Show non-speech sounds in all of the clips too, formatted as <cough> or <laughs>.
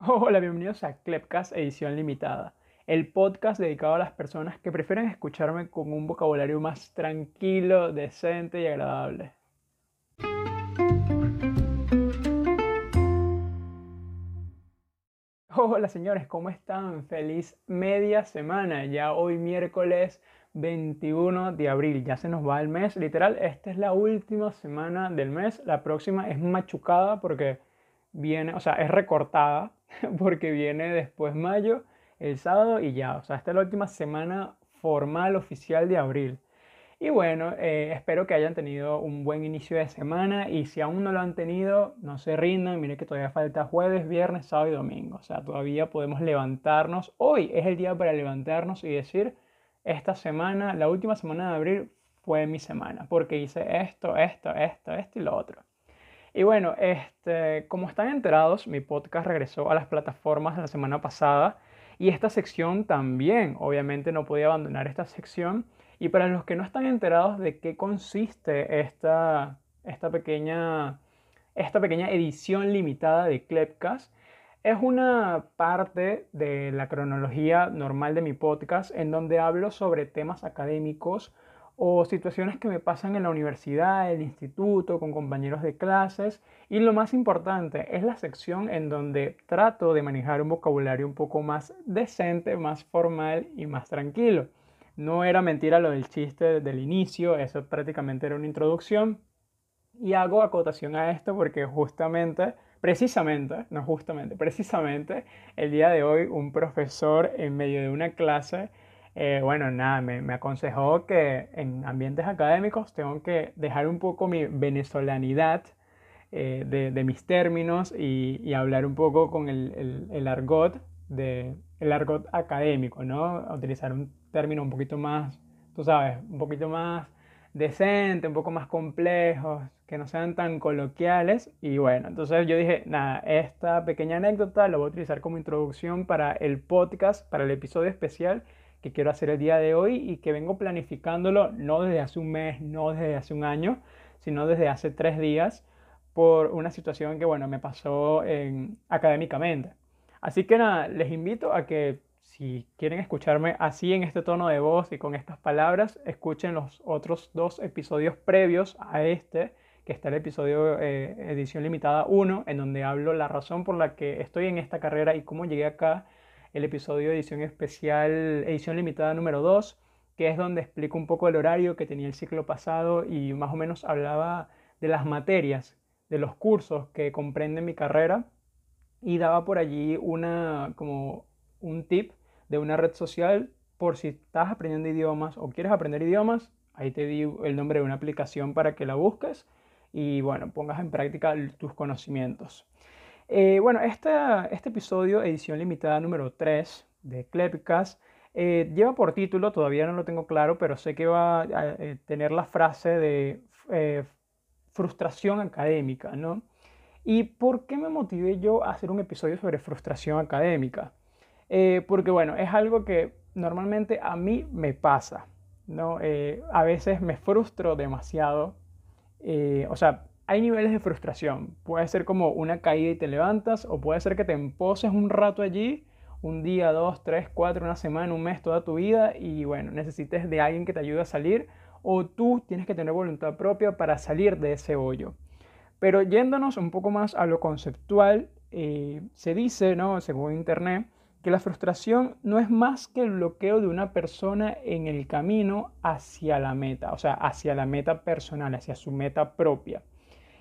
Hola, bienvenidos a Clepcast Edición Limitada, el podcast dedicado a las personas que prefieren escucharme con un vocabulario más tranquilo, decente y agradable. Hola señores, ¿cómo están? Feliz media semana, ya hoy miércoles 21 de abril, ya se nos va el mes, literal, esta es la última semana del mes, la próxima es machucada porque viene, o sea, es recortada <laughs> porque viene después mayo, el sábado y ya, o sea, esta es la última semana formal oficial de abril. Y bueno, eh, espero que hayan tenido un buen inicio de semana y si aún no lo han tenido, no se rindan, miren que todavía falta jueves, viernes, sábado y domingo, o sea, todavía podemos levantarnos. Hoy es el día para levantarnos y decir, esta semana, la última semana de abril fue mi semana, porque hice esto, esto, esto, esto y lo otro. Y bueno, este, como están enterados, mi podcast regresó a las plataformas la semana pasada y esta sección también, obviamente no podía abandonar esta sección. Y para los que no están enterados de qué consiste esta, esta, pequeña, esta pequeña edición limitada de Clepcast, es una parte de la cronología normal de mi podcast en donde hablo sobre temas académicos o situaciones que me pasan en la universidad, el instituto, con compañeros de clases. Y lo más importante es la sección en donde trato de manejar un vocabulario un poco más decente, más formal y más tranquilo. No era mentira lo del chiste del inicio, eso prácticamente era una introducción. Y hago acotación a esto porque justamente, precisamente, no justamente, precisamente, el día de hoy un profesor en medio de una clase eh, bueno, nada, me, aconsejó que en ambientes académicos tengo que dejar un poco mi venezolanidad eh, de, mis términos y, hablar un poco con el, argot, de, el argot académico, ¿no? Utilizar un término un poquito más, tú sabes, un poquito más decente, un poco más complejo, que no sean tan coloquiales. Y bueno, entonces yo dije, nada, esta pequeña anécdota la voy a utilizar como introducción para el podcast, para el episodio especial que quiero hacer el día de hoy y que vengo planificándolo no desde hace un mes, no desde hace un año, sino desde hace tres días por una situación que, bueno, me pasó en, académicamente. Así que nada, les invito a que si quieren escucharme así en este tono de voz y con estas palabras, escuchen los otros dos episodios previos a este, que está el episodio eh, edición limitada 1, en donde hablo la razón por la que estoy en esta carrera y cómo llegué acá el episodio edición especial, edición limitada número 2, que es donde explico un poco el horario que tenía el ciclo pasado y más o menos hablaba de las materias, de los cursos que comprenden mi carrera y daba por allí una, como un tip de una red social por si estás aprendiendo idiomas o quieres aprender idiomas, ahí te di el nombre de una aplicación para que la busques y bueno, pongas en práctica tus conocimientos. Eh, bueno, este episodio, edición limitada número 3 de Clepcast, eh, lleva por título, todavía no lo tengo claro, pero sé que va a eh, tener la frase de frustración académica, ¿no? ¿Y por qué me motivé yo a hacer un episodio sobre frustración académica? porque bueno, es algo que normalmente a mí me pasa, ¿no? a veces me frustro demasiado, o sea, hay niveles de frustración. Puede ser como una caída y te levantas, o puede ser que te emposes un rato allí, un día, dos, tres, cuatro, una semana, un mes, toda tu vida, y bueno, necesites de alguien que te ayude a salir, o tú tienes que tener voluntad propia para salir de ese hoyo. Pero yéndonos un poco más a lo conceptual, eh, se dice, ¿no? según Internet, que la frustración no es más que el bloqueo de una persona en el camino hacia la meta, o sea, hacia la meta personal, hacia su meta propia.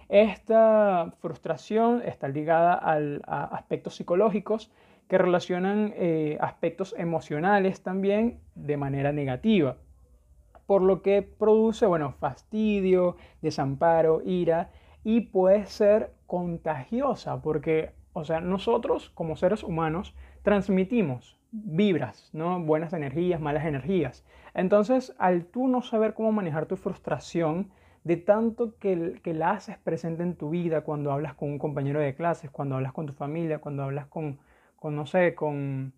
Esta frustración está ligada a aspectos psicológicos que relacionan eh, aspectos emocionales también de manera negativa, por lo que produce, bueno, fastidio, desamparo, ira y puede ser contagiosa porque, o sea, nosotros como seres humanos transmitimos vibras, ¿no? Buenas energías, malas energías. Entonces, al tú no saber cómo manejar tu frustración, de tanto que, la haces presente en tu vida cuando hablas con un compañero de clases, cuando hablas con tu familia, cuando hablas con, con no sé, con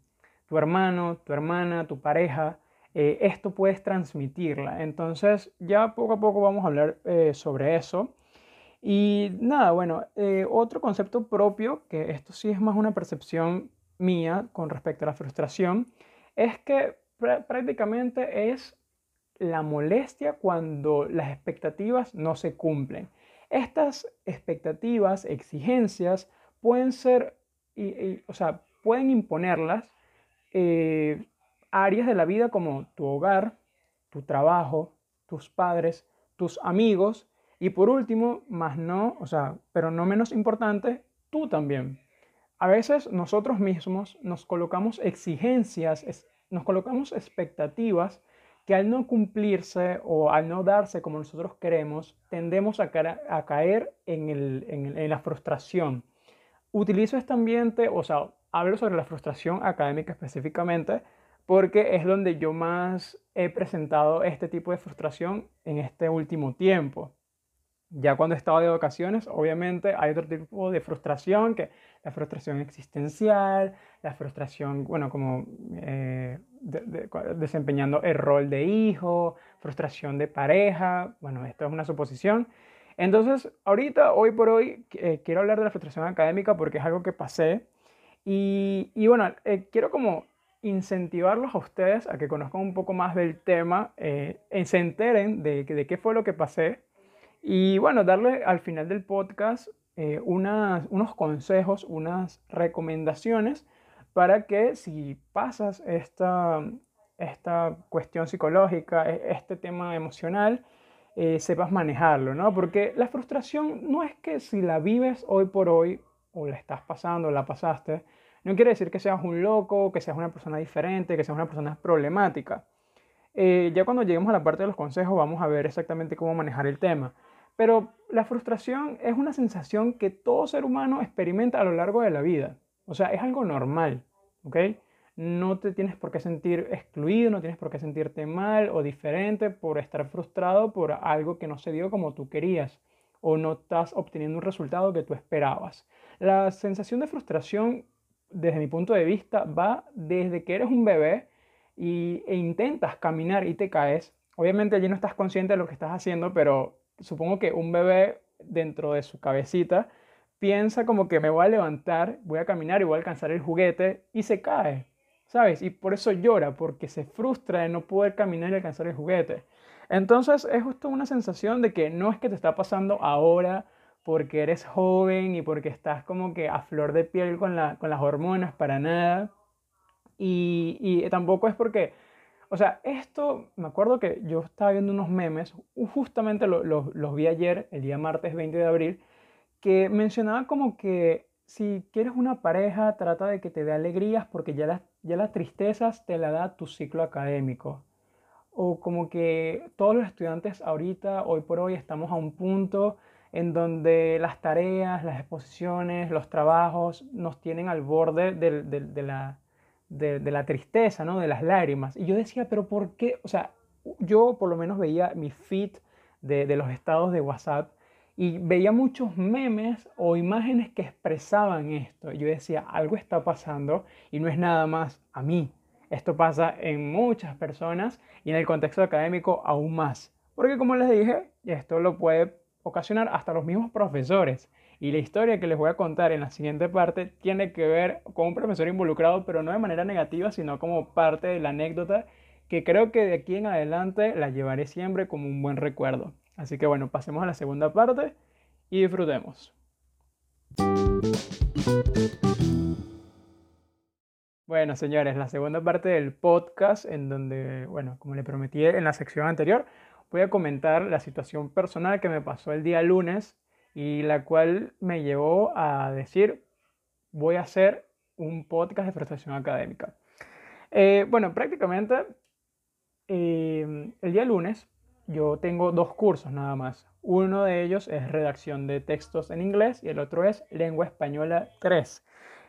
tu hermano, tu hermana, tu pareja, eh, esto puedes transmitirla. Entonces ya poco a poco vamos a hablar eh, sobre eso. Y nada, bueno, eh, otro concepto propio, que esto sí es más una percepción mía con respecto a la frustración, es que prácticamente es la molestia cuando las expectativas no se cumplen. Estas expectativas, exigencias, pueden ser, o sea, pueden imponerlas eh, áreas de la vida como tu hogar, tu trabajo, tus padres, tus amigos y por último, más no, o sea, pero no menos importante, tú también. A veces nosotros mismos nos colocamos exigencias, nos colocamos expectativas que al no cumplirse o al no darse como nosotros queremos, tendemos a, caer en, en, la frustración. Utilizo este ambiente, o sea, hablo sobre la frustración académica específicamente, porque es donde yo más he presentado este tipo de frustración en este último tiempo. Ya cuando estaba de vacaciones, obviamente hay otro tipo de frustración, que la frustración existencial, la frustración, bueno, como eh, desempeñando el rol de hijo, frustración de pareja, bueno, esto es una suposición. Entonces, ahorita, hoy por hoy, eh, quiero hablar de la frustración académica porque es algo que pasé. Y, y bueno, eh, quiero como incentivarlos a ustedes a que conozcan un poco más del tema, eh, se enteren de, de, qué fue lo que pasé y bueno, darle al final del podcast eh, unos consejos, unas recomendaciones para que si pasas esta, esta cuestión psicológica, e, este tema emocional, eh, sepas manejarlo, ¿no? Porque la frustración no es que si la vives hoy por hoy o la estás pasando, o la pasaste, no quiere decir que seas un loco, que seas una persona diferente, que seas una persona problemática. Eh, ya cuando lleguemos a la parte de los consejos vamos a ver exactamente cómo manejar el tema. Pero la frustración es una sensación que todo ser humano experimenta a lo largo de la vida. O sea, es algo normal, ¿ok? No te tienes por qué sentir excluido, no tienes por qué sentirte mal o diferente por estar frustrado por algo que no se dio como tú querías o no estás obteniendo un resultado que tú esperabas. La sensación de frustración desde mi punto de vista, va desde que eres un bebé y, e intentas caminar y te caes. Obviamente allí no estás consciente de lo que estás haciendo, pero supongo que un bebé dentro de su cabecita piensa como que me voy a levantar, voy a caminar y voy a alcanzar el juguete y se cae, ¿sabes? Y por eso llora, porque se frustra de no poder caminar y alcanzar el juguete. Entonces es justo una sensación de que no es que te está pasando ahora porque eres joven y porque estás como que a flor de piel con, las hormonas, para nada. Y, tampoco es porque, o sea, esto, me acuerdo que yo estaba viendo unos memes, justamente los vi ayer, el día martes 20 de abril, que mencionaba como que si quieres una pareja, trata de que te dé alegrías porque ya las, ya las tristezas te la da tu ciclo académico. O como que todos los estudiantes ahorita, hoy por hoy, estamos a un punto en donde las tareas, las exposiciones, los trabajos nos tienen al borde de, la, de, la, tristeza, ¿no? de las lágrimas. Y yo decía, pero ¿por qué? O sea, yo por lo menos veía mi feed de, los estados de WhatsApp y veía muchos memes o imágenes que expresaban esto. Yo decía, algo está pasando y no es nada más a mí. Esto pasa en muchas personas y en el contexto académico aún más. Porque como les dije, esto lo puede ocasionar hasta los mismos profesores. Y la historia que les voy a contar en la siguiente parte tiene que ver con un profesor involucrado, pero no de manera negativa, sino como parte de la anécdota que creo que de aquí en adelante la llevaré siempre como un buen recuerdo. Así que bueno, pasemos a la segunda parte y disfrutemos. Bueno, señores, la segunda parte del podcast en donde, bueno, como le prometí en la sección anterior, voy a comentar la situación personal que me pasó el día lunes y la cual me llevó a decir, voy a hacer un podcast de frustración académica. Eh, bueno, prácticamente eh, el día lunes yo tengo dos cursos nada más. Uno de ellos es redacción de textos en inglés y el otro es lengua española 3.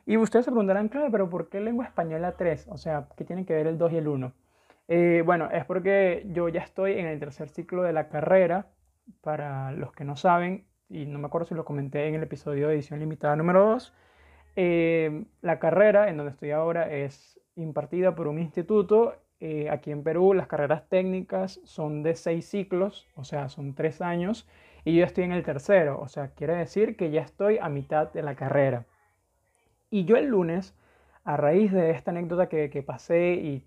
Y ustedes se preguntarán, claro, pero ¿por qué lengua española 3? O sea, ¿qué tiene que ver el 2 y el 1? Eh, bueno, es porque yo ya estoy en el tercer ciclo de la carrera. Para los que no saben, y no me acuerdo si lo comenté en el episodio de edición limitada número 2, eh, la carrera en donde estoy ahora es impartida por un instituto. Eh, aquí en Perú las carreras técnicas son de seis ciclos, o sea, son tres años. y yo estoy en el tercero, o sea, quiere decir que ya estoy a mitad de la carrera. Y yo el lunes, a raíz de esta anécdota que, que pasé y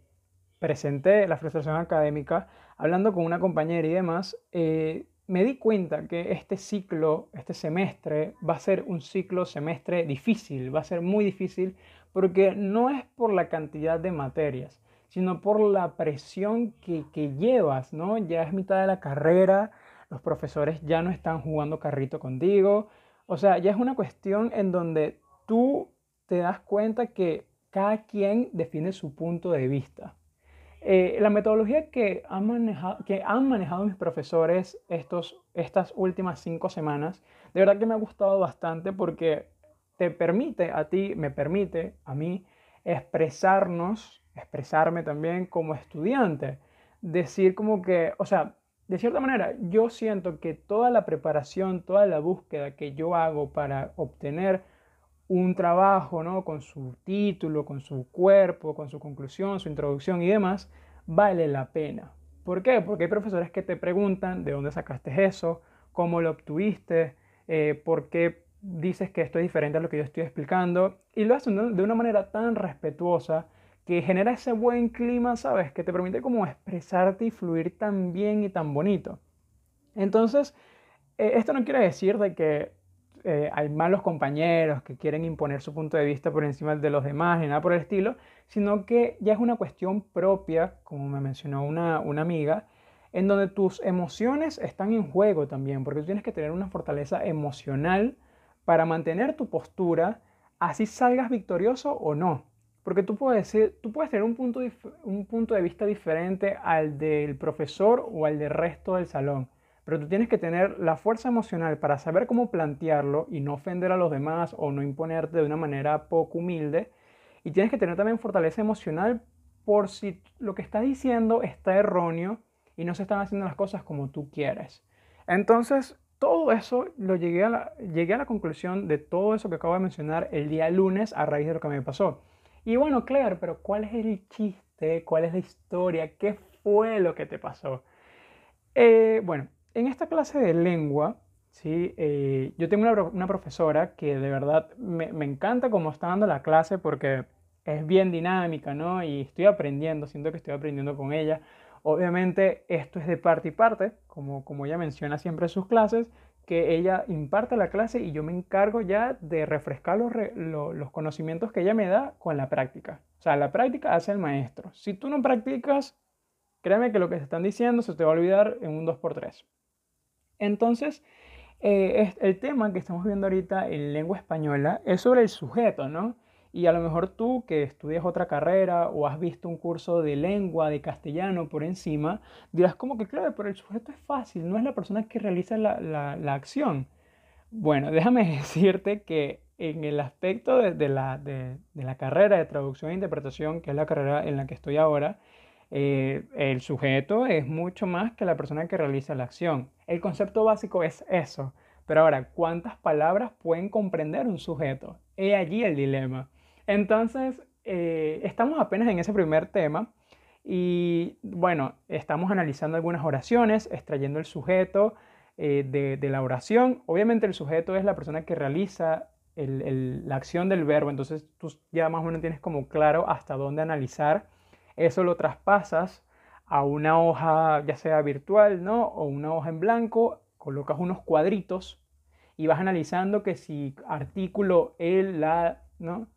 presenté la frustración académica, hablando con una compañera y demás, eh, me di cuenta que este ciclo, este semestre, va a ser un ciclo semestre difícil, va a ser muy difícil porque no es por la cantidad de materias, sino por la presión que, que llevas, ¿no? Ya es mitad de la carrera, los profesores ya no están jugando carrito contigo, o sea, ya es una cuestión en donde tú te das cuenta que cada quien define su punto de vista. Eh, la metodología que han, manejado, que han manejado mis profesores estos, estas últimas cinco semanas, de verdad que me ha gustado bastante porque te permite a ti, me permite a mí expresarnos, expresarme también como estudiante. Decir como que, o sea, de cierta manera, yo siento que toda la preparación, toda la búsqueda que yo hago para obtener un trabajo, ¿no? Con su título, con su cuerpo, con su conclusión, su introducción y demás, vale la pena. ¿Por qué? Porque hay profesores que te preguntan de dónde sacaste eso, cómo lo obtuviste, eh, por qué dices que esto es diferente a lo que yo estoy explicando, y lo hacen de una manera tan respetuosa que genera ese buen clima, ¿sabes? Que te permite como expresarte y fluir tan bien y tan bonito. Entonces, eh, esto no quiere decir de que eh, hay malos compañeros que quieren imponer su punto de vista por encima de los demás ni nada por el estilo, sino que ya es una cuestión propia, como me mencionó una, una amiga, en donde tus emociones están en juego también, porque tú tienes que tener una fortaleza emocional para mantener tu postura, así salgas victorioso o no. Porque tú puedes, decir, tú puedes tener un punto, un punto de vista diferente al del profesor o al del resto del salón pero tú tienes que tener la fuerza emocional para saber cómo plantearlo y no ofender a los demás o no imponerte de una manera poco humilde. Y tienes que tener también fortaleza emocional por si lo que estás diciendo está erróneo y no se están haciendo las cosas como tú quieres. Entonces, todo eso lo llegué a la, llegué a la conclusión de todo eso que acabo de mencionar el día lunes a raíz de lo que me pasó. Y bueno, Claire, pero ¿cuál es el chiste? ¿Cuál es la historia? ¿Qué fue lo que te pasó? Eh, bueno, en esta clase de lengua, ¿sí? Eh, yo tengo una, profesora que de verdad me, encanta cómo está dando la clase porque es bien dinámica, ¿no? Y estoy aprendiendo, siento que estoy aprendiendo con ella. Obviamente esto es de parte y parte, como, como ella menciona siempre en sus clases, que ella imparte la clase y yo me encargo ya de refrescar los, los conocimientos que ella me da con la práctica. O sea, la práctica hace el maestro. Si tú no practicas, créeme que lo que se están diciendo se te va a olvidar en un 2x3. Entonces, eh, el tema que estamos viendo ahorita en lengua española es sobre el sujeto, ¿no? Y a lo mejor tú que estudias otra carrera o has visto un curso de lengua, de castellano por encima, dirás como que, claro, pero el sujeto es fácil, no es la persona que realiza la, acción. Bueno, déjame <laughs> decirte que en el aspecto de, la, de, la, carrera de traducción e interpretación, que es la carrera en la que estoy ahora, eh, el sujeto es mucho más que la persona que realiza la acción. El concepto básico es eso. Pero ahora, ¿cuántas palabras pueden comprender un sujeto? He allí el dilema. Entonces, eh, estamos apenas en ese primer tema y bueno, estamos analizando algunas oraciones, extrayendo el sujeto eh, de, la oración. Obviamente el sujeto es la persona que realiza la acción del verbo, entonces tú ya más o menos tienes como claro hasta dónde analizar eso lo traspasas a una hoja ya sea virtual, ¿no? O una hoja en blanco, colocas unos cuadritos y vas analizando que si artículo el, la, ¿no?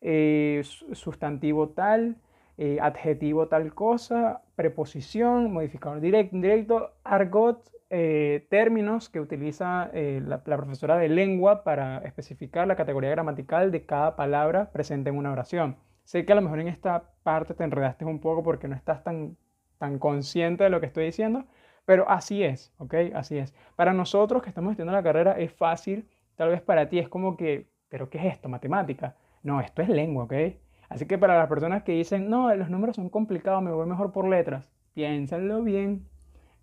Eh, sustantivo tal, eh, adjetivo tal cosa, preposición, modificador directo, indirecto, argot, eh, términos que utiliza la, la, profesora de lengua para especificar la categoría gramatical de cada palabra presente en una oración. Sé que a lo mejor en esta parte te enredaste un poco porque no estás tan, tan consciente de lo que estoy diciendo, pero así es, ¿ok? Así es. Para nosotros que estamos estudiando la carrera es fácil, tal vez para ti es como que, ¿pero qué es esto? Matemática. No, esto es lengua, ¿ok? Así que para las personas que dicen, no, los números son complicados, me voy mejor por letras, piénsenlo bien.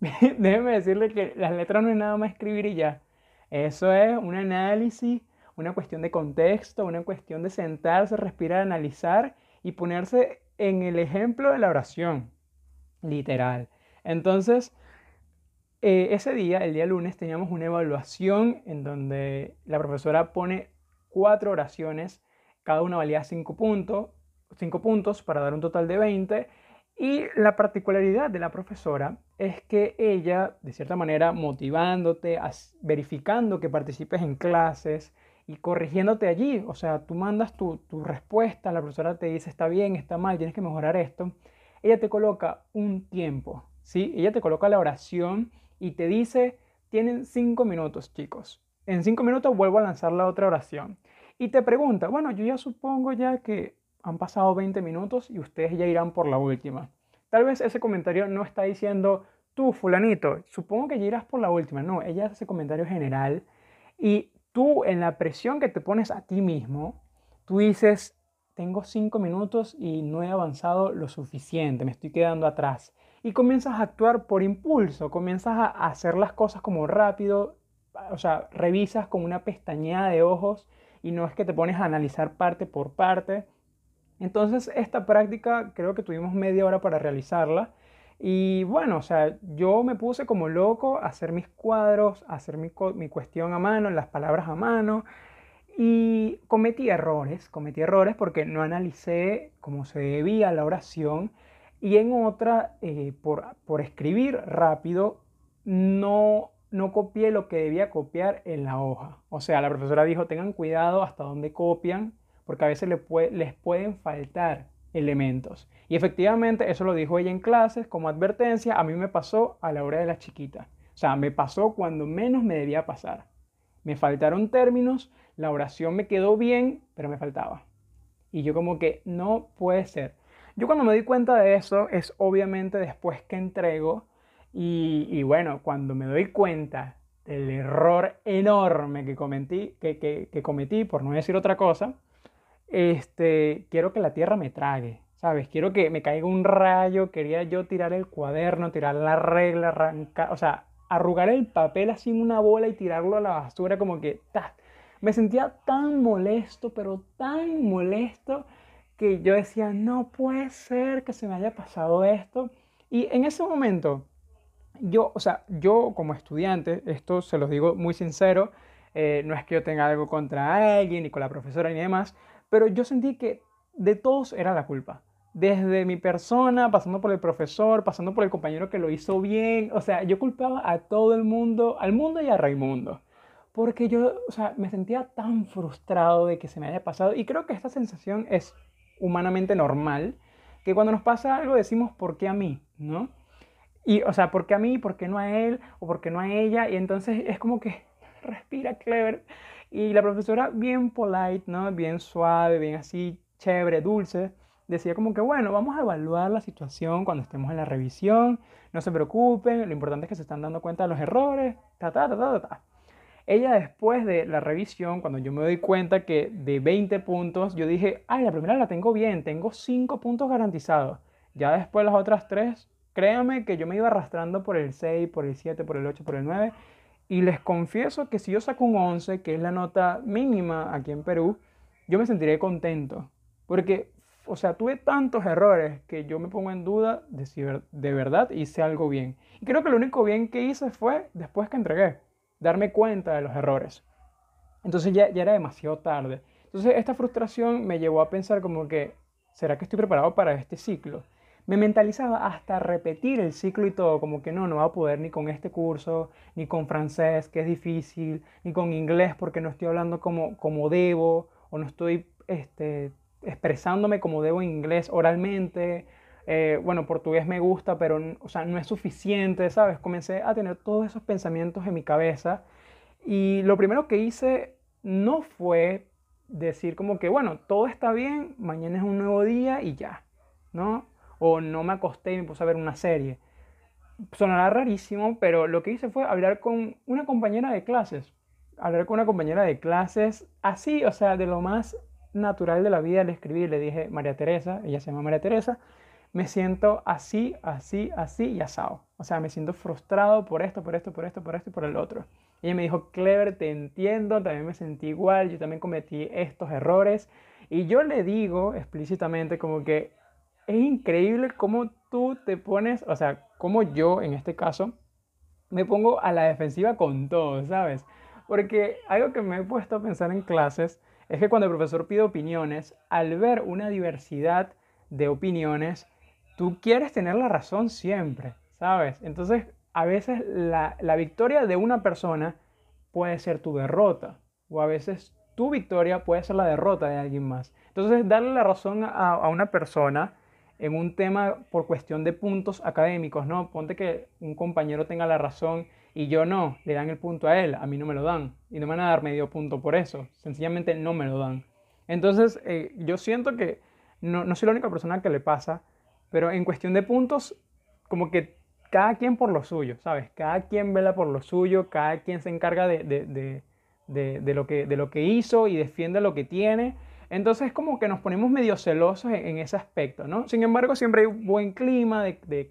<laughs> Déjenme decirle que las letras no es nada más escribir y ya. Eso es un análisis una cuestión de contexto, una cuestión de sentarse, respirar, analizar y ponerse en el ejemplo de la oración, literal. Entonces, eh, ese día, el día lunes, teníamos una evaluación en donde la profesora pone cuatro oraciones, cada una valía cinco cinco puntos para dar un total de 20. Y la particularidad de la profesora es que ella, de cierta manera, motivándote, verificando que participes en clases y corrigiéndote allí, o sea, tú mandas tu, tu respuesta, la profesora te dice está bien, está mal, tienes que mejorar esto, ella te coloca un tiempo, ¿sí? Ella te coloca la oración y te dice, tienen cinco minutos, chicos. En cinco minutos vuelvo a lanzar la otra oración. Y te pregunta, bueno, yo ya supongo ya que han pasado 20 minutos y ustedes ya irán por la última. Tal vez ese comentario no está diciendo, tú, fulanito, supongo que ya irás por la última. No, ella hace comentario general y tú en la presión que te pones a ti mismo, tú dices, tengo cinco minutos y no he avanzado lo suficiente, me estoy quedando atrás y comienzas a actuar por impulso, comienzas a hacer las cosas como rápido, o sea, revisas con una pestañeada de ojos y no es que te pones a analizar parte por parte. Entonces, esta práctica creo que tuvimos media hora para realizarla. Y bueno, o sea, yo me puse como loco a hacer mis cuadros, a hacer mi, mi cuestión a mano, las palabras a mano. Y cometí errores, cometí errores porque no analicé como se debía la oración y en otra, eh, por, escribir rápido, no, no copié lo que debía copiar en la hoja. O sea, la profesora dijo, tengan cuidado hasta dónde copian, porque a veces les, les pueden faltar elementos. Y efectivamente, eso lo dijo ella en clases como advertencia, a mí me pasó a la hora de la chiquita. O sea, me pasó cuando menos me debía pasar. Me faltaron términos, la oración me quedó bien, pero me faltaba. Y yo como que no puede ser. Yo cuando me di cuenta de eso es obviamente después que entrego y, bueno, cuando me doy cuenta del error enorme que cometí, que, cometí, por no decir otra cosa, este, quiero que la tierra me trague, ¿sabes? Quiero que me caiga un rayo, quería yo tirar el cuaderno, tirar la regla, arrancar, o sea, arrugar el papel así en una bola y tirarlo a la basura como que, ta. Me sentía tan molesto, pero tan molesto que yo decía, no puede ser que se me haya pasado esto. Y en ese momento, yo, o sea, yo como estudiante, esto se los digo muy sincero, eh, no es que yo tenga algo contra alguien, ni con la profesora, ni demás, pero yo sentí que de todos era la culpa. Desde mi persona, pasando por el profesor, pasando por el compañero que lo hizo bien, o sea, yo culpaba a todo el mundo, al mundo y a Raimundo porque yo, o sea, me sentía tan frustrado de que se me haya pasado y creo que esta sensación es humanamente normal, que cuando nos pasa algo decimos, ¿por qué a mí? ¿No? Y, o sea, ¿por qué a mí? ¿Por qué no a él? ¿O por qué no a ella? Y entonces es como que <laughs> respira clever. Y la profesora bien polite, ¿no? Bien suave, bien así, chévere, dulce, decía como que, bueno, vamos a evaluar la situación cuando estemos en la revisión, no se preocupen, lo importante es que se están dando cuenta de los errores, ta, ta, ta, ta, ta. Ella después de la revisión, cuando yo me doy cuenta que de 20 puntos, yo dije, ay, la primera la tengo bien, tengo 5 puntos garantizados. Ya después las otras 3, créanme que yo me iba arrastrando por el 6, por el 7, por el 8, por el 9. Y les confieso que si yo saco un 11, que es la nota mínima aquí en Perú, yo me sentiré contento. Porque, o sea, tuve tantos errores que yo me pongo en duda de si de verdad hice algo bien. Y creo que lo único bien que hice fue después que entregué darme cuenta de los errores. Entonces ya, ya era demasiado tarde. Entonces esta frustración me llevó a pensar como que, ¿será que estoy preparado para este ciclo? Me mentalizaba hasta repetir el ciclo y todo, como que no, no va a poder ni con este curso, ni con francés, que es difícil, ni con inglés porque no estoy hablando como, como debo, o no estoy este, expresándome como debo en inglés oralmente, eh, bueno, portugués me gusta, pero o sea, no es suficiente, ¿sabes? Comencé a tener todos esos pensamientos en mi cabeza y lo primero que hice no fue decir como que, bueno, todo está bien, mañana es un nuevo día y ya, ¿no? O no me acosté y me puse a ver una serie. Sonará rarísimo, pero lo que hice fue hablar con una compañera de clases. Hablar con una compañera de clases así, o sea, de lo más natural de la vida le escribí, le dije María Teresa, ella se llama María Teresa, me siento así, así, así y asado. O sea, me siento frustrado por esto, por esto, por esto, por esto y por el otro. Ella me dijo, Clever, te entiendo, también me sentí igual, yo también cometí estos errores. Y yo le digo explícitamente como que es increíble cómo tú te pones, o sea, como yo en este caso, me pongo a la defensiva con todo, ¿sabes? Porque algo que me he puesto a pensar en clases es que cuando el profesor pide opiniones, al ver una diversidad de opiniones, tú quieres tener la razón siempre, ¿sabes? Entonces, a veces la, victoria de una persona puede ser tu derrota, o a veces tu victoria puede ser la derrota de alguien más. Entonces, darle la razón a, a una persona en un tema por cuestión de puntos académicos, ¿no? Ponte que un compañero tenga la razón y yo no, le dan el punto a él, a mí no me lo dan y no me van a dar medio punto por eso, sencillamente no me lo dan. Entonces, eh, yo siento que no, no soy la única persona que le pasa, pero en cuestión de puntos, como que cada quien por lo suyo, ¿sabes? Cada quien vela por lo suyo, cada quien se encarga de, de, de, de lo, que, de lo que hizo y defiende lo que tiene. Entonces como que nos ponemos medio celosos en, ese aspecto, ¿no? Sin embargo, siempre hay buen clima de, de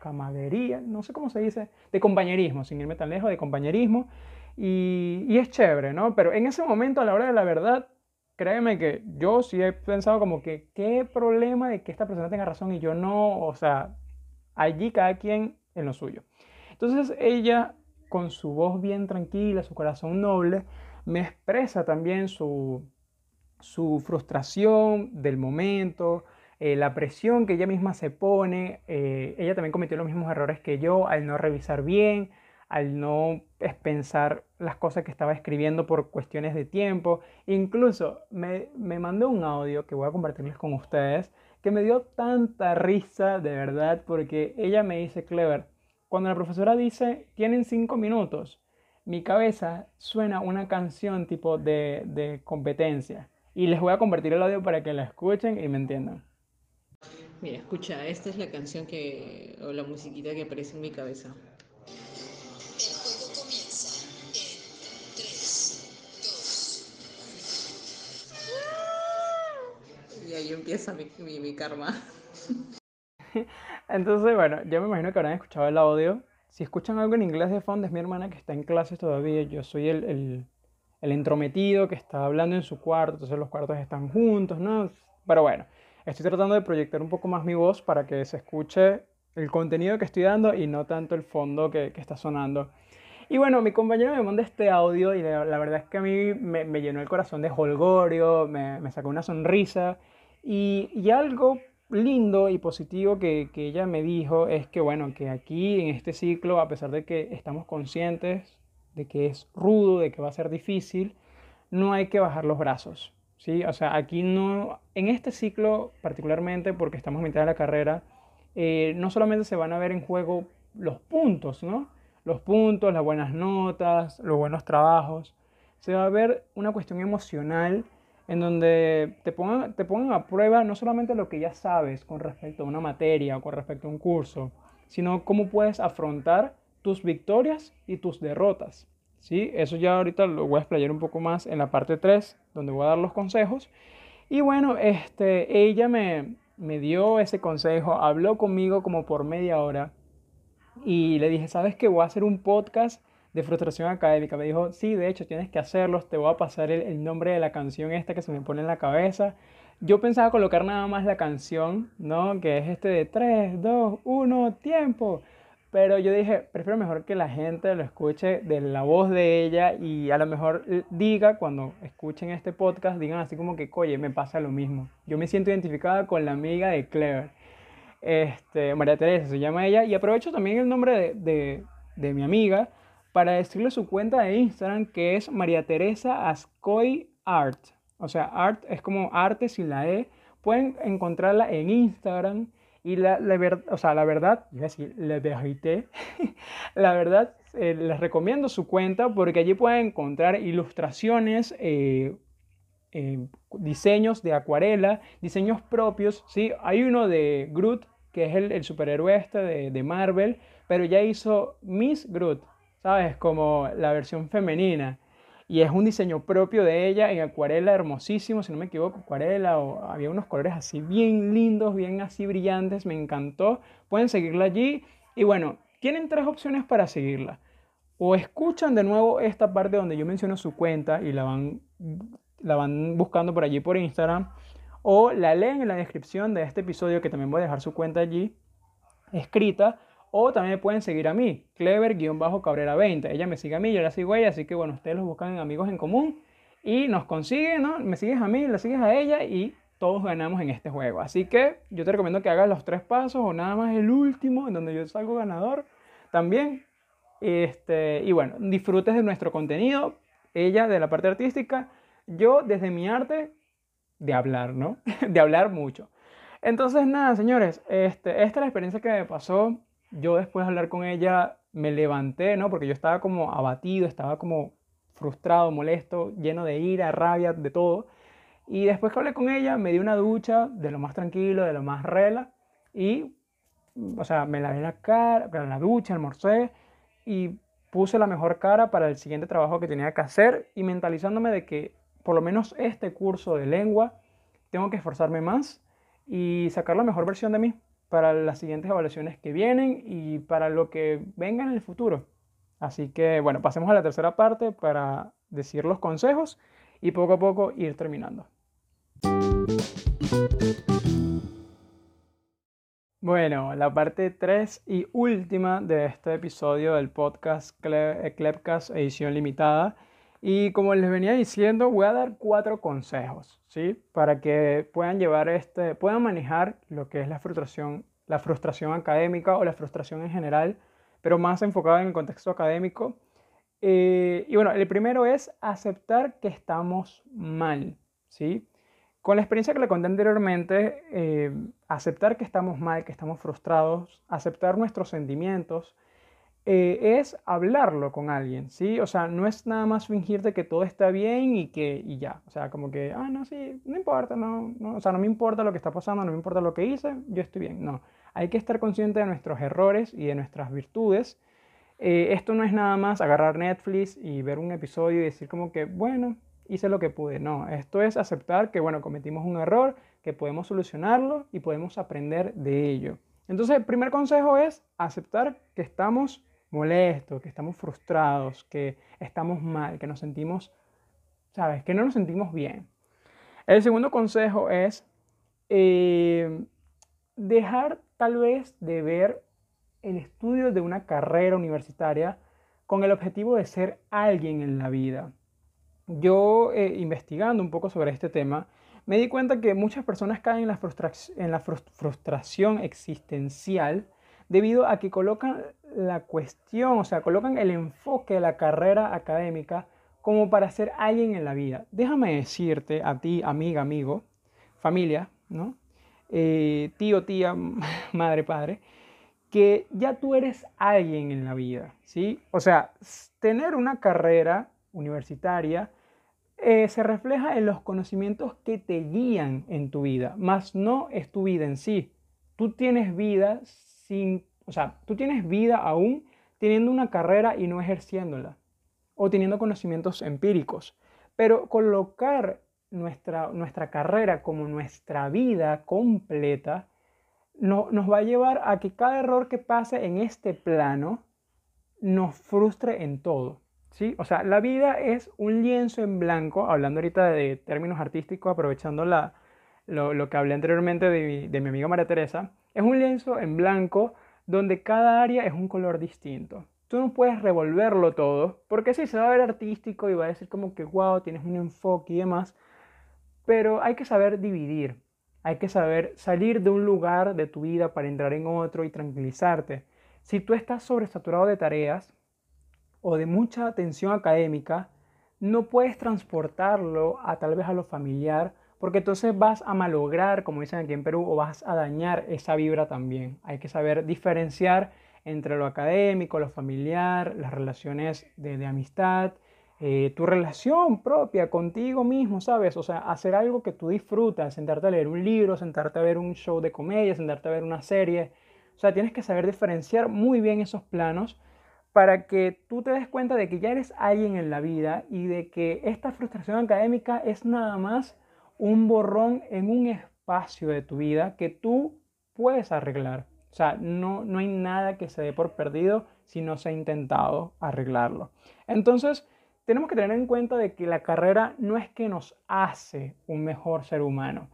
camadería, no sé cómo se dice, de compañerismo, sin irme tan lejos, de compañerismo. Y, y, es chévere, ¿no? Pero en ese momento, a la hora de la verdad, créeme que yo sí he pensado como que, ¿qué problema de que esta persona tenga razón y yo no? O sea, allí cada quien en lo suyo. Entonces ella, con su voz bien tranquila, su corazón noble, me expresa también su, su frustración del momento, eh, la presión que ella misma se pone. Eh, ella también cometió los mismos errores que yo al no revisar bien, al no pensar las cosas que estaba escribiendo por cuestiones de tiempo. Incluso me, me mandó un audio que voy a compartirles con ustedes que me dio tanta risa de verdad porque ella me dice, Clever, cuando la profesora dice, tienen cinco minutos, mi cabeza suena una canción tipo de, de competencia. Y les voy a compartir el audio para que la escuchen y me entiendan. Mira, escucha, esta es la canción que, o la musiquita que aparece en mi cabeza. El juego comienza en 3, 2, 1. Y ahí empieza mi, mi, karma. <laughs> Entonces, bueno, yo me imagino que habrán escuchado el audio. Si escuchan algo en inglés de fondo, es mi hermana que está en clases todavía. Yo soy el, el el entrometido que está hablando en su cuarto, entonces los cuartos están juntos, ¿no? Pero bueno, estoy tratando de proyectar un poco más mi voz para que se escuche el contenido que estoy dando y no tanto el fondo que, está sonando. Y bueno, mi compañero me manda este audio y la, verdad es que a mí me, llenó el corazón de holgorio, me, sacó una sonrisa y, y, algo lindo y positivo que, que ella me dijo es que bueno, que aquí en este ciclo, a pesar de que estamos conscientes de que es rudo, de que va a ser difícil, no hay que bajar los brazos. ¿sí? O sea, aquí no, en este ciclo particularmente, porque estamos a mitad de la carrera, eh, no solamente se van a ver en juego los puntos, ¿no? Los puntos, las buenas notas, los buenos trabajos. Se va a ver una cuestión emocional en donde te pongan, te pongan a prueba no solamente lo que ya sabes con respecto a una materia o con respecto a un curso, sino cómo puedes afrontar tus victorias y tus derrotas. ¿sí? Eso ya ahorita lo voy a explayar un poco más en la parte 3, donde voy a dar los consejos. Y bueno, este, ella me, me dio ese consejo, habló conmigo como por media hora y le dije, ¿sabes qué? Voy a hacer un podcast de frustración académica. Me dijo, sí, de hecho tienes que hacerlo, te voy a pasar el, el, nombre de la canción esta que se me pone en la cabeza. Yo pensaba colocar nada más la canción, ¿no? Que es este de 3, 2, 1, tiempo. Pero yo dije, prefiero mejor que la gente lo escuche de la voz de ella y a lo mejor diga cuando escuchen este podcast, digan así como que, oye, me pasa lo mismo. Yo me siento identificada con la amiga de Clever. Este, María Teresa se llama ella y aprovecho también el nombre de, de, de mi amiga para decirle su cuenta de Instagram que es María Teresa Ascoy Art. O sea, art es como arte sin la E. Pueden encontrarla en Instagram y la, la, o sea, la verdad, iba a <laughs> la verdad, eh, les recomiendo su cuenta porque allí pueden encontrar ilustraciones, eh, eh, diseños de acuarela, diseños propios, ¿sí? Hay uno de Groot, que es el, el superhéroe este de, de, Marvel, pero ya hizo Miss Groot, ¿sabes? Como la versión femenina y es un diseño propio de ella en acuarela hermosísimo, si no me equivoco, acuarela o había unos colores así bien lindos, bien así brillantes, me encantó. Pueden seguirla allí y bueno, tienen tres opciones para seguirla. O escuchan de nuevo esta parte donde yo menciono su cuenta y la van, la van buscando por allí por Instagram, o la leen en la descripción de este episodio que también voy a dejar su cuenta allí escrita, O también me pueden seguir a mí, clever-cabrera20. Ella me sigue a mí, yo la sigo a ella, así que bueno, ustedes los buscan en amigos en común y nos consiguen, ¿no? Me sigues a mí, la sigues a ella y todos ganamos en este juego. Así que yo te recomiendo que hagas los tres pasos o nada más el último, en donde yo salgo ganador también. Este, y bueno, disfrutes de nuestro contenido, ella de la parte artística, yo desde mi arte de hablar, ¿no? <laughs> de hablar mucho. Entonces, nada, señores, este, esta es la experiencia que me pasó. Yo después de hablar con ella me levanté, ¿no? Porque yo estaba como abatido, estaba como frustrado, molesto, lleno de ira, rabia, de todo. Y después que hablé con ella, me di una ducha de lo más tranquilo, de lo más rela. Y, o sea, me lavé la cara, la ducha, almorcé y puse la mejor cara para el siguiente trabajo que tenía que hacer y mentalizándome de que por lo menos este curso de lengua tengo que esforzarme más y sacar la mejor versión de mí para las siguientes evaluaciones que vienen y para lo que venga en el futuro. Así que bueno, pasemos a la tercera parte para decir los consejos y poco a poco ir terminando. Bueno, la parte 3 y última de este episodio del podcast Clepcast edición limitada. Y como les venía diciendo, voy a dar cuatro consejos, ¿sí? Para que puedan llevar este, puedan manejar lo que es la frustración, la frustración académica o la frustración en general, pero más enfocada en el contexto académico. Eh, y bueno, el primero es aceptar que estamos mal, ¿sí? Con la experiencia que le conté anteriormente, eh, aceptar que estamos mal, que estamos frustrados, aceptar nuestros sentimientos, eh, es hablarlo con alguien, ¿sí? O sea, no es nada más fingirte que todo está bien y que y ya. O sea, como que, ah, no, sí, no importa, no, no, o sea, no me importa lo que está pasando, no me importa lo que hice, yo estoy bien. No, hay que estar consciente de nuestros errores y de nuestras virtudes. Eh, esto no es nada más agarrar Netflix y ver un episodio y decir como que, bueno, hice lo que pude. No, esto es aceptar que, bueno, cometimos un error, que podemos solucionarlo y podemos aprender de ello. Entonces, el primer consejo es aceptar que estamos molestos, que estamos frustrados, que estamos mal, que nos sentimos, ¿sabes? Que no nos sentimos bien. El segundo consejo es eh, dejar tal vez de ver el estudio de una carrera universitaria con el objetivo de ser alguien en la vida. Yo, eh, investigando un poco sobre este tema, me di cuenta que muchas personas caen en la, en la frustración existencial debido a que colocan la cuestión, o sea, colocan el enfoque de la carrera académica como para ser alguien en la vida. Déjame decirte a ti, amiga, amigo, familia, ¿no? Eh, tío, tía, <laughs> madre, padre, que ya tú eres alguien en la vida, ¿sí? O sea, tener una carrera universitaria eh, se refleja en los conocimientos que te guían en tu vida, más no es tu vida en sí. Tú tienes vida o sea, tú tienes vida aún teniendo una carrera y no ejerciéndola, o teniendo conocimientos empíricos. Pero colocar nuestra, nuestra carrera como nuestra vida completa no, nos va a llevar a que cada error que pase en este plano nos frustre en todo. ¿sí? O sea, la vida es un lienzo en blanco, hablando ahorita de términos artísticos, aprovechando la, lo, que hablé anteriormente de de mi amiga María Teresa, es un lienzo en blanco donde cada área es un color distinto. Tú no puedes revolverlo todo, porque sí, se va a ver artístico y va a decir como que, wow, tienes un enfoque y demás, pero hay que saber dividir, hay que saber salir de un lugar de tu vida para entrar en otro y tranquilizarte. Si tú estás sobresaturado de tareas o de mucha atención académica, no puedes transportarlo a tal vez a lo familiar porque entonces vas a malograr, como dicen aquí en Perú, o vas a dañar esa vibra también. Hay que saber diferenciar entre lo académico, lo familiar, las relaciones de, amistad, eh, tu relación propia contigo mismo, ¿sabes? O sea, hacer algo que tú disfrutas, sentarte a leer un libro, sentarte a ver un show de comedia, sentarte a ver una serie. O sea, tienes que saber diferenciar muy bien esos planos para que tú te des cuenta de que ya eres alguien en la vida y de que esta frustración académica es nada más un borrón en un espacio de tu vida que tú puedes arreglar. O sea, no, no hay nada que se dé por perdido si no se ha intentado arreglarlo. Entonces, tenemos que tener en cuenta de que la carrera no es que nos hace un mejor ser humano.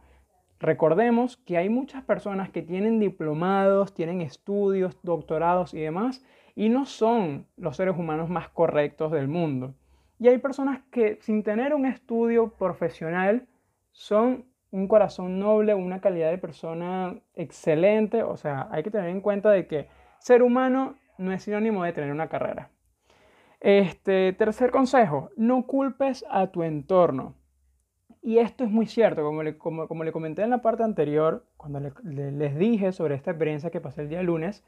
recordemos que hay muchas personas que tienen diplomados, tienen estudios, doctorados y demás, y no son los seres humanos más correctos del mundo. Y hay personas que sin tener un estudio profesional son un corazón noble, una calidad de persona excelente. O sea, hay que tener en cuenta de que ser humano no es sinónimo de tener una carrera. Este, tercer consejo, no culpes a tu entorno. Y esto es muy cierto, como le, como, le comenté en la parte anterior, cuando les dije sobre esta experiencia que pasé el día lunes,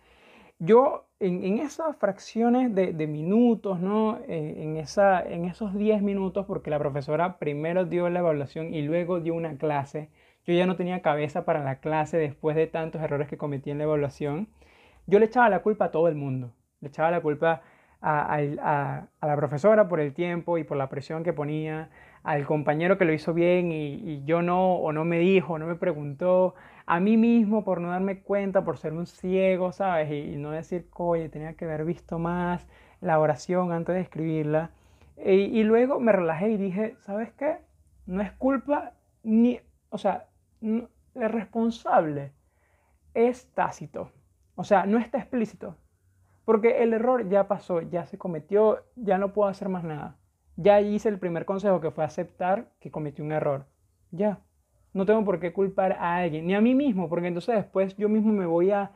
yo en, esas fracciones de, minutos, ¿no? Eh, en, esa, en esos 10 minutos, porque la profesora primero dio la evaluación y luego dio una clase, yo ya no tenía cabeza para la clase después de tantos errores que cometí en la evaluación, yo le echaba la culpa a todo el mundo, le echaba la culpa a, la profesora por el tiempo y por la presión que ponía, al compañero que lo hizo bien y, y yo no, o no me dijo, no me preguntó, a mí mismo por no darme cuenta, por ser un ciego, ¿sabes? Y, no decir, oye, tenía que haber visto más la oración antes de escribirla. Y, luego me relajé y dije, ¿sabes qué? No es culpa ni, o sea, el responsable es tácito. O sea, no está explícito. Porque el error ya pasó, ya se cometió, ya no puedo hacer más nada. Ya hice el primer consejo que fue aceptar que cometí un error. Ya. No tengo por qué culpar a alguien, ni a mí mismo, porque entonces después yo mismo me voy a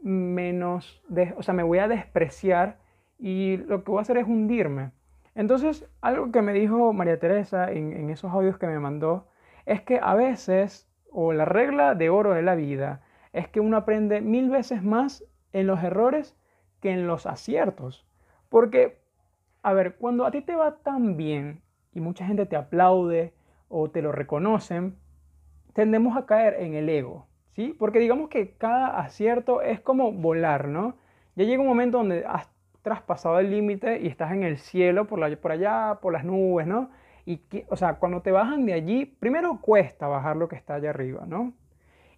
menos, o sea, me voy a despreciar y lo que voy a hacer es hundirme. Entonces, algo que me dijo María Teresa en, en esos audios que me mandó es que a veces, o la regla de oro de la vida, es que uno aprende mil veces más en los errores que en los aciertos. Porque, a ver, cuando a ti te va tan bien y mucha gente te aplaude o te lo reconocen, tendemos a caer en el ego, ¿sí? Porque digamos que cada acierto es como volar, ¿no? Ya llega un momento donde has traspasado el límite y estás en el cielo, por, la, por allá, por las nubes, ¿no? Y, que, o sea, cuando te bajan de allí, primero cuesta bajar lo que está allá arriba, ¿no?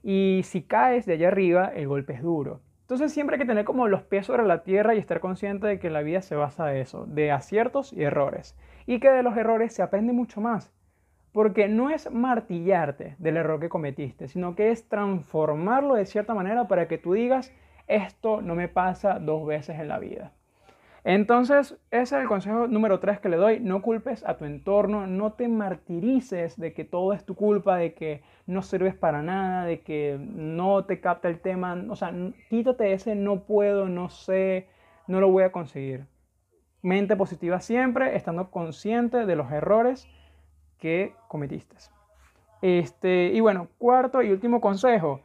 Y si caes de allá arriba, el golpe es duro. Entonces siempre hay que tener como los pies sobre la tierra y estar consciente de que la vida se basa de eso, de aciertos y errores. Y que de los errores se aprende mucho más. Porque no es martillarte del error que cometiste, sino que es transformarlo de cierta manera para que tú digas, esto no me pasa dos veces en la vida. Entonces, ese es el consejo número tres que le doy. No culpes a tu entorno, no te martirices de que todo es tu culpa, de que no sirves para nada, de que no te capta el tema. O sea, quítate ese no puedo, no sé, no lo voy a conseguir. Mente positiva siempre, estando consciente de los errores que cometiste. Este, y bueno, cuarto y último consejo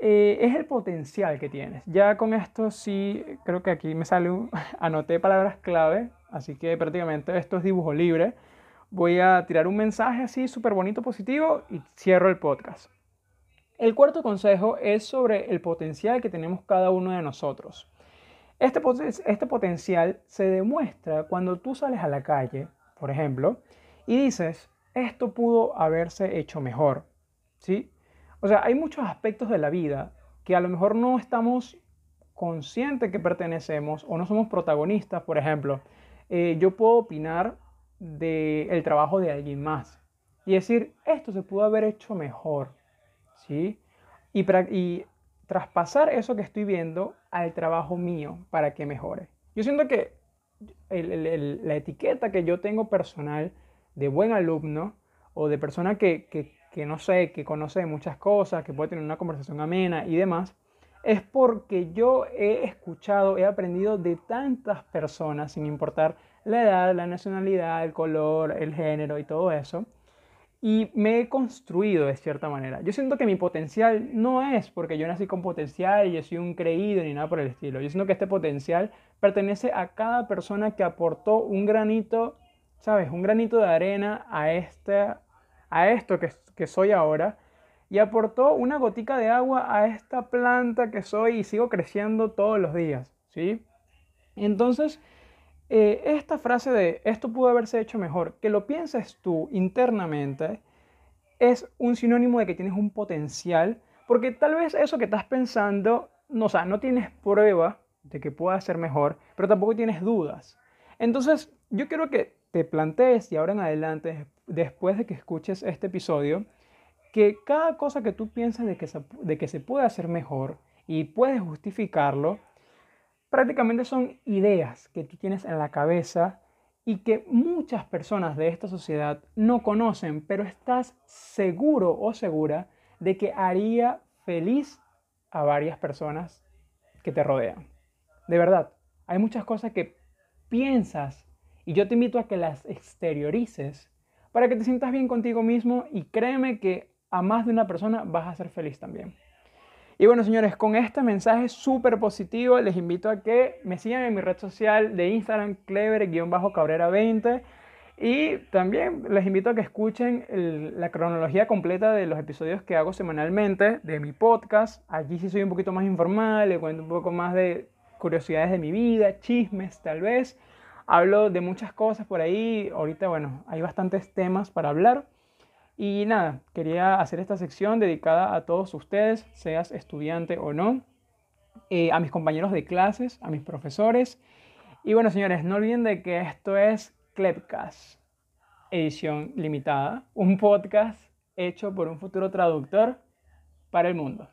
eh, es el potencial que tienes. Ya con esto sí, creo que aquí me sale, un, <laughs> anoté palabras clave, así que prácticamente esto es dibujo libre. Voy a tirar un mensaje así súper bonito, positivo y cierro el podcast. El cuarto consejo es sobre el potencial que tenemos cada uno de nosotros. Este, este potencial se demuestra cuando tú sales a la calle, por ejemplo, y dices, esto pudo haberse hecho mejor, ¿sí? O sea, hay muchos aspectos de la vida que a lo mejor no estamos conscientes que pertenecemos o no somos protagonistas, por ejemplo. Eh, yo puedo opinar del trabajo de alguien más y decir, esto se pudo haber hecho mejor, ¿sí? Y, y traspasar eso que estoy viendo al trabajo mío para que mejore. Yo siento que la etiqueta que yo tengo personal de buen alumno o de persona que, que, no sé, que conoce muchas cosas, que puede tener una conversación amena y demás, es porque yo he escuchado, he aprendido de tantas personas, sin importar la edad, la nacionalidad, el color, el género y todo eso, y me he construido de cierta manera. Yo siento que mi potencial no es porque yo nací con potencial y yo soy un creído ni nada por el estilo. Yo siento que este potencial pertenece a cada persona que aportó un granito ¿sabes? Un granito de arena a, este, a esto que, soy ahora y aportó una gotica de agua a esta planta que soy y sigo creciendo todos los días, ¿sí? Entonces, eh, esta frase de esto pudo haberse hecho mejor, que lo pienses tú internamente, es un sinónimo de que tienes un potencial, porque tal vez eso que estás pensando, no, o sea, no tienes prueba de que pueda ser mejor, pero tampoco tienes dudas. Entonces, yo quiero que te plantees y ahora en adelante, después de que escuches este episodio, que cada cosa que tú piensas de que, se, puede hacer mejor y puedes justificarlo, prácticamente son ideas que tú tienes en la cabeza y que muchas personas de esta sociedad no conocen, pero estás seguro o segura de que haría feliz a varias personas que te rodean. De verdad, hay muchas cosas que piensas y yo te invito a que las exteriorices para que te sientas bien contigo mismo y créeme que a más de una persona vas a ser feliz también. Y bueno, señores, con este mensaje súper positivo, les invito a que me sigan en mi red social de Instagram, clever-cabrera20. Y también les invito a que escuchen la cronología completa de los episodios que hago semanalmente de mi podcast. Allí sí soy un poquito más informal, le cuento un poco más de curiosidades de mi vida, chismes tal vez. Hablo de muchas cosas por ahí. Ahorita, bueno, hay bastantes temas para hablar. Y nada, quería hacer esta sección dedicada a todos ustedes, seas estudiante o no, eh, a mis compañeros de clases, a mis profesores. Y bueno, señores, no olviden de que esto es Clepcast, edición limitada, un podcast hecho por un futuro traductor para el mundo.